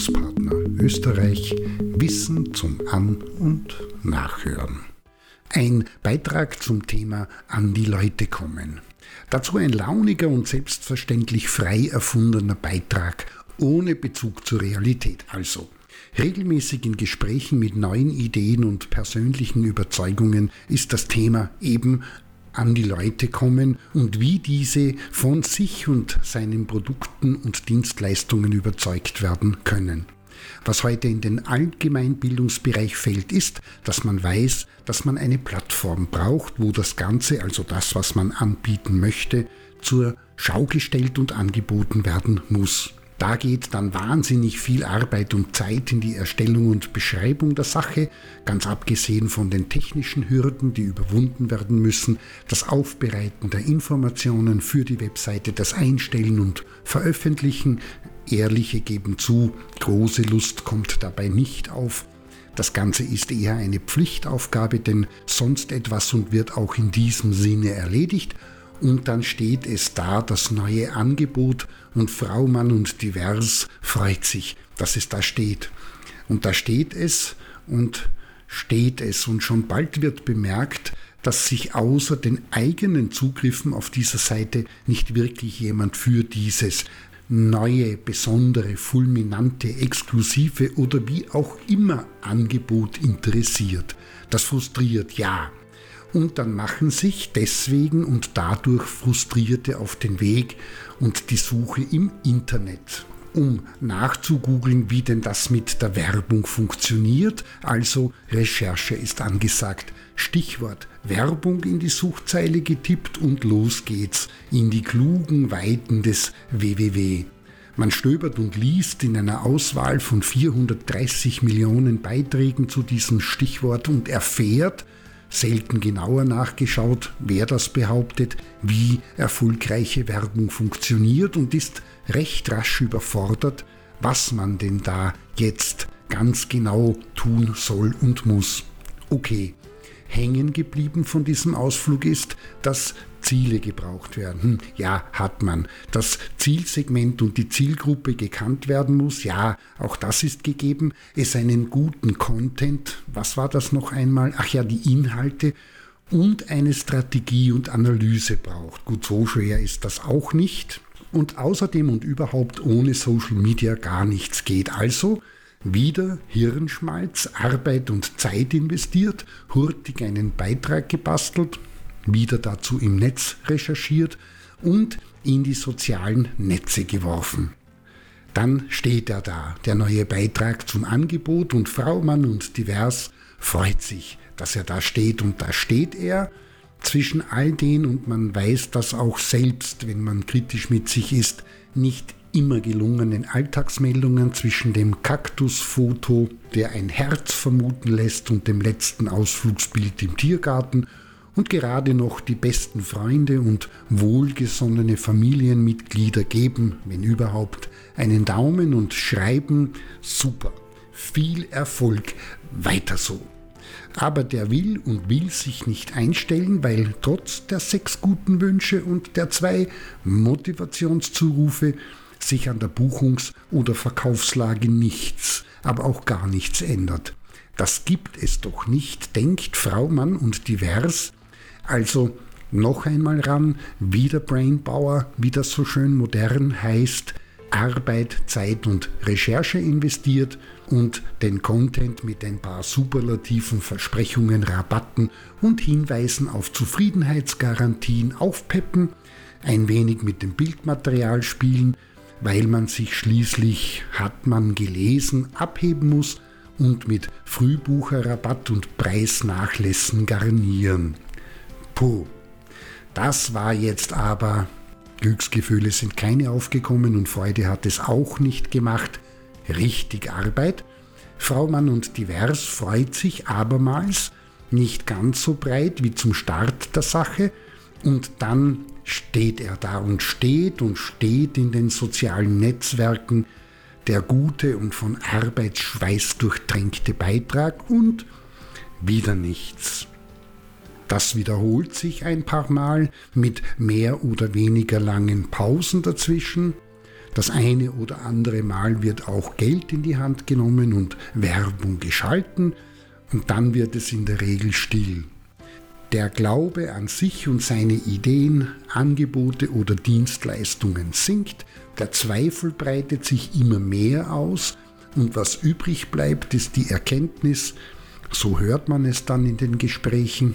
Bildungspartner Österreich Wissen zum An- und Nachhören. Ein Beitrag zum Thema An die Leute kommen. Dazu ein launiger und selbstverständlich frei erfundener Beitrag ohne Bezug zur Realität. Also regelmäßig in Gesprächen mit neuen Ideen und persönlichen Überzeugungen ist das Thema eben an die Leute kommen und wie diese von sich und seinen Produkten und Dienstleistungen überzeugt werden können. Was heute in den Allgemeinbildungsbereich fällt, ist, dass man weiß, dass man eine Plattform braucht, wo das Ganze, also das, was man anbieten möchte, zur Schau gestellt und angeboten werden muss. Da geht dann wahnsinnig viel Arbeit und Zeit in die Erstellung und Beschreibung der Sache, ganz abgesehen von den technischen Hürden, die überwunden werden müssen, das Aufbereiten der Informationen für die Webseite, das Einstellen und Veröffentlichen. Ehrliche geben zu, große Lust kommt dabei nicht auf. Das Ganze ist eher eine Pflichtaufgabe, denn sonst etwas und wird auch in diesem Sinne erledigt und dann steht es da, das neue Angebot und Frau, Mann und Divers freut sich, dass es da steht. Und da steht es und steht es und schon bald wird bemerkt, dass sich außer den eigenen Zugriffen auf dieser Seite nicht wirklich jemand für dieses neue, besondere, fulminante, exklusive oder wie auch immer Angebot interessiert. Das frustriert, ja, und dann machen sich deswegen und dadurch Frustrierte auf den Weg und die Suche im Internet um nachzugoogeln, wie denn das mit der Werbung funktioniert. Also Recherche ist angesagt. Stichwort Werbung in die Suchzeile getippt und los geht's in die klugen Weiten des www. Man stöbert und liest in einer Auswahl von 430 Millionen Beiträgen zu diesem Stichwort und erfährt, selten genauer nachgeschaut, wer das behauptet, wie erfolgreiche Werbung funktioniert und ist recht rasch überfordert, was man denn da jetzt ganz genau tun soll und muss. Okay, hängen geblieben von diesem Ausflug ist, dass Ziele gebraucht werden. Hm, ja, hat man. Das Zielsegment und die Zielgruppe gekannt werden muss. Ja, auch das ist gegeben. Es einen guten Content. Was war das noch einmal? Ach ja, die Inhalte und eine Strategie und Analyse braucht. Gut, so schwer ist das auch nicht. Und außerdem und überhaupt ohne Social Media gar nichts geht. Also wieder Hirnschmalz, Arbeit und Zeit investiert, hurtig einen Beitrag gebastelt, wieder dazu im Netz recherchiert und in die sozialen Netze geworfen. Dann steht er da, der neue Beitrag zum Angebot und Frau, Mann und Divers freut sich, dass er da steht und da steht er zwischen all den und man weiß das auch selbst, wenn man kritisch mit sich ist, nicht immer gelungenen Alltagsmeldungen zwischen dem Kaktusfoto, der ein Herz vermuten lässt, und dem letzten Ausflugsbild im Tiergarten und gerade noch die besten Freunde und wohlgesonnene Familienmitglieder geben, wenn überhaupt, einen Daumen und schreiben, super, viel Erfolg, weiter so. Aber der will und will sich nicht einstellen, weil trotz der sechs guten Wünsche und der zwei Motivationszurufe sich an der Buchungs- oder Verkaufslage nichts, aber auch gar nichts ändert. Das gibt es doch nicht, denkt Frau Mann und divers. Also noch einmal ran, wieder Brainpower, wie das so schön modern heißt, Arbeit, Zeit und Recherche investiert und den Content mit ein paar superlativen Versprechungen, Rabatten und Hinweisen auf Zufriedenheitsgarantien aufpeppen, ein wenig mit dem Bildmaterial spielen, weil man sich schließlich, hat man gelesen, abheben muss und mit Frühbucherrabatt und Preisnachlässen garnieren. Puh, das war jetzt aber, Glücksgefühle sind keine aufgekommen und Freude hat es auch nicht gemacht. Richtig Arbeit. Frau Mann und Divers freut sich abermals, nicht ganz so breit wie zum Start der Sache, und dann steht er da und steht und steht in den sozialen Netzwerken der gute und von Arbeitsschweiß durchtränkte Beitrag und wieder nichts. Das wiederholt sich ein paar Mal mit mehr oder weniger langen Pausen dazwischen. Das eine oder andere Mal wird auch Geld in die Hand genommen und Werbung geschalten. Und dann wird es in der Regel still. Der Glaube an sich und seine Ideen, Angebote oder Dienstleistungen sinkt, der Zweifel breitet sich immer mehr aus. Und was übrig bleibt, ist die Erkenntnis, so hört man es dann in den Gesprächen,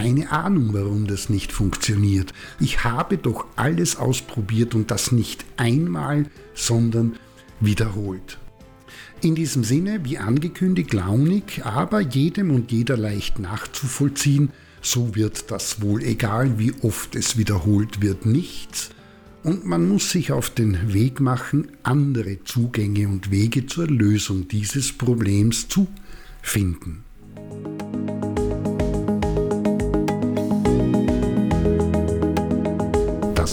keine Ahnung, warum das nicht funktioniert. Ich habe doch alles ausprobiert und das nicht einmal, sondern wiederholt. In diesem Sinne, wie angekündigt, launig, aber jedem und jeder leicht nachzuvollziehen, so wird das wohl egal, wie oft es wiederholt wird, nichts. Und man muss sich auf den Weg machen, andere Zugänge und Wege zur Lösung dieses Problems zu finden.